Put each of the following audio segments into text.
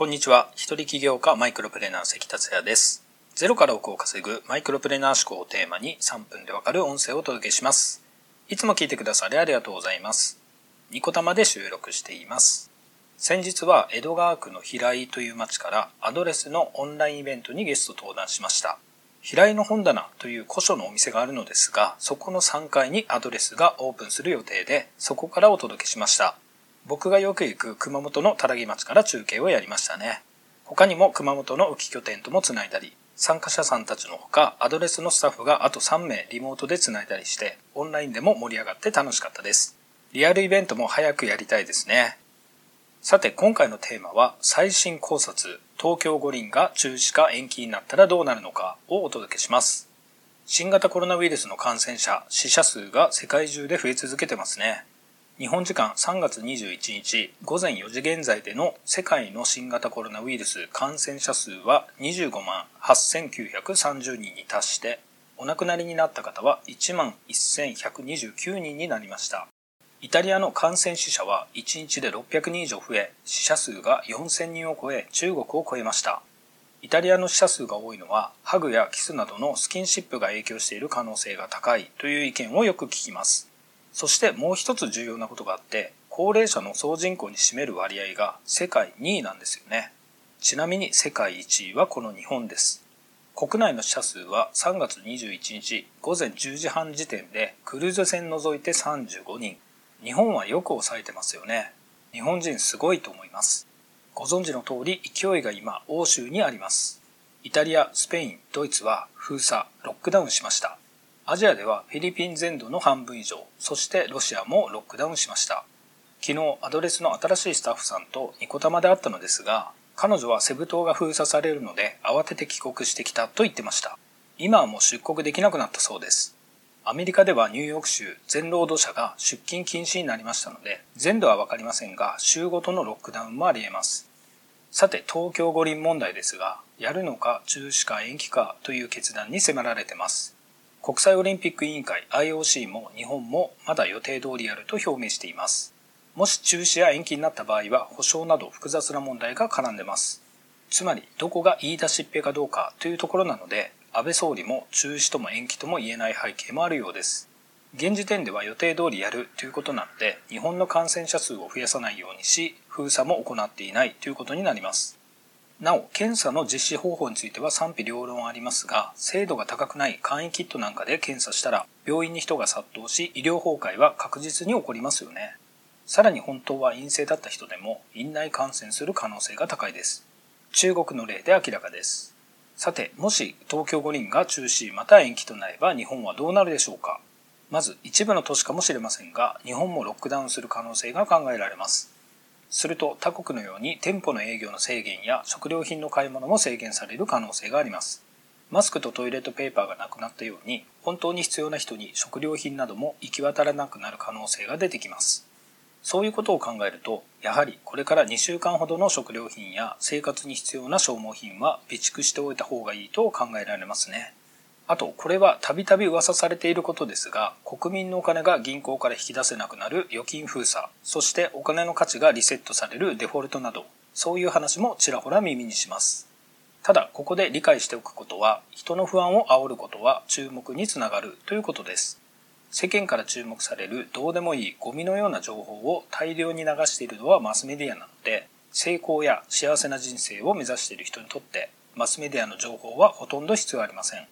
こんにちは。一人起業家マイクロプレーナー関達也です。ゼロから億を稼ぐマイクロプレーナー思考をテーマに3分でわかる音声をお届けします。いつも聞いてくださりありがとうございます。ニコタマで収録しています。先日は江戸川区の平井という町からアドレスのオンラインイベントにゲスト登壇しました。平井の本棚という古書のお店があるのですが、そこの3階にアドレスがオープンする予定で、そこからお届けしました。僕がよく行く熊本の多良木町から中継をやりましたね。他にも熊本の浮き拠点ともつないだり、参加者さんたちのほか、アドレスのスタッフがあと3名リモートでつないだりして、オンラインでも盛り上がって楽しかったです。リアルイベントも早くやりたいですね。さて、今回のテーマは、最新考察、東京五輪が中止か延期になったらどうなるのかをお届けします。新型コロナウイルスの感染者、死者数が世界中で増え続けてますね。日本時間3月21日午前4時現在での世界の新型コロナウイルス感染者数は25万8930人に達してお亡くなりになった方は1万1129人になりました。イタリアの感染死者は1日で600人以上増え死者数が4000人を超え中国を超えました。イタリアの死者数が多いのはハグやキスなどのスキンシップが影響している可能性が高いという意見をよく聞きます。そしてもう一つ重要なことがあって、高齢者の総人口に占める割合が世界2位なんですよね。ちなみに世界1位はこの日本です。国内の死者数は3月21日午前10時半時点でクルーズ船除いて35人。日本はよく抑えてますよね。日本人すごいと思います。ご存知の通り勢いが今欧州にあります。イタリア、スペイン、ドイツは封鎖、ロックダウンしました。アジアではフィリピン全土の半分以上、そしてロシアもロックダウンしました。昨日アドレスの新しいスタッフさんとニコタマで会ったのですが、彼女はセブ島が封鎖されるので慌てて帰国してきたと言ってました。今はもう出国できなくなったそうです。アメリカではニューヨーク州全労働者が出勤禁止になりましたので、全土はわかりませんが、州ごとのロックダウンもあり得ます。さて、東京五輪問題ですが、やるのか中止か延期かという決断に迫られてます。国際オリンピック委員会 IOC も日本もまだ予定通りやると表明しています。もし中止や延期になった場合は保証など複雑な問題が絡んでます。つまりどこが言い出しっぺかどうかというところなので安倍総理も中止とも延期とも言えない背景もあるようです。現時点では予定通りやるということなので日本の感染者数を増やさないようにし封鎖も行っていないということになります。なお、検査の実施方法については賛否両論ありますが、精度が高くない簡易キットなんかで検査したら、病院に人が殺到し、医療崩壊は確実に起こりますよね。さらに本当は陰性だった人でも、院内感染する可能性が高いです。中国の例で明らかです。さて、もし東京五輪が中止また延期となれば日本はどうなるでしょうかまず一部の都市かもしれませんが、日本もロックダウンする可能性が考えられます。すると他国のように店舗の営業の制限や食料品の買い物も制限される可能性があります。マスクとトイレットペーパーがなくなったように本当に必要な人に食料品なども行き渡らなくなる可能性が出てきます。そういうことを考えると、やはりこれから2週間ほどの食料品や生活に必要な消耗品は備蓄しておいた方がいいと考えられますね。あと、これはたびたび噂されていることですが、国民のお金が銀行から引き出せなくなる預金封鎖、そしてお金の価値がリセットされるデフォルトなど、そういう話もちらほら耳にします。ただ、ここで理解しておくことは、人の不安を煽ることは注目につながるということです。世間から注目されるどうでもいいゴミのような情報を大量に流しているのはマスメディアなので、成功や幸せな人生を目指している人にとって、マスメディアの情報はほとんど必要ありません。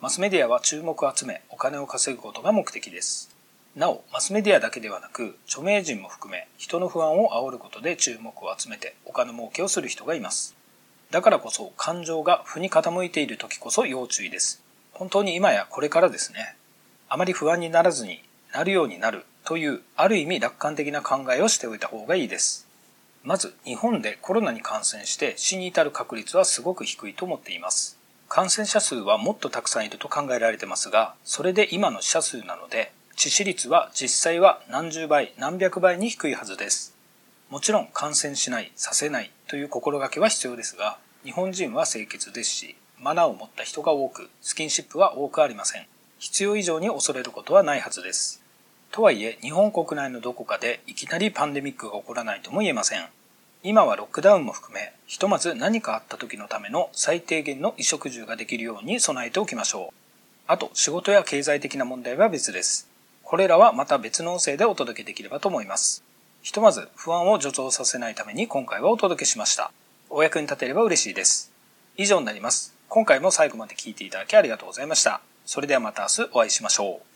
マスメディアは注目を集めお金を稼ぐことが目的です。なお、マスメディアだけではなく、著名人も含め人の不安を煽ることで注目を集めてお金儲けをする人がいます。だからこそ感情が負に傾いている時こそ要注意です。本当に今やこれからですね。あまり不安にならずになるようになるというある意味楽観的な考えをしておいた方がいいです。まず日本でコロナに感染して死に至る確率はすごく低いと思っています。感染者数はもっとたくさんいると考えられてますが、それで今の死者数なので、致死率は実際は何十倍、何百倍に低いはずです。もちろん感染しない、させないという心がけは必要ですが、日本人は清潔ですし、マナーを持った人が多く、スキンシップは多くありません。必要以上に恐れることはないはずです。とはいえ、日本国内のどこかでいきなりパンデミックが起こらないとも言えません。今はロックダウンも含め、ひとまず何かあった時のための最低限の衣食住ができるように備えておきましょう。あと、仕事や経済的な問題は別です。これらはまた別の音声でお届けできればと思います。ひとまず不安を助長させないために今回はお届けしました。お役に立てれば嬉しいです。以上になります。今回も最後まで聞いていただきありがとうございました。それではまた明日お会いしましょう。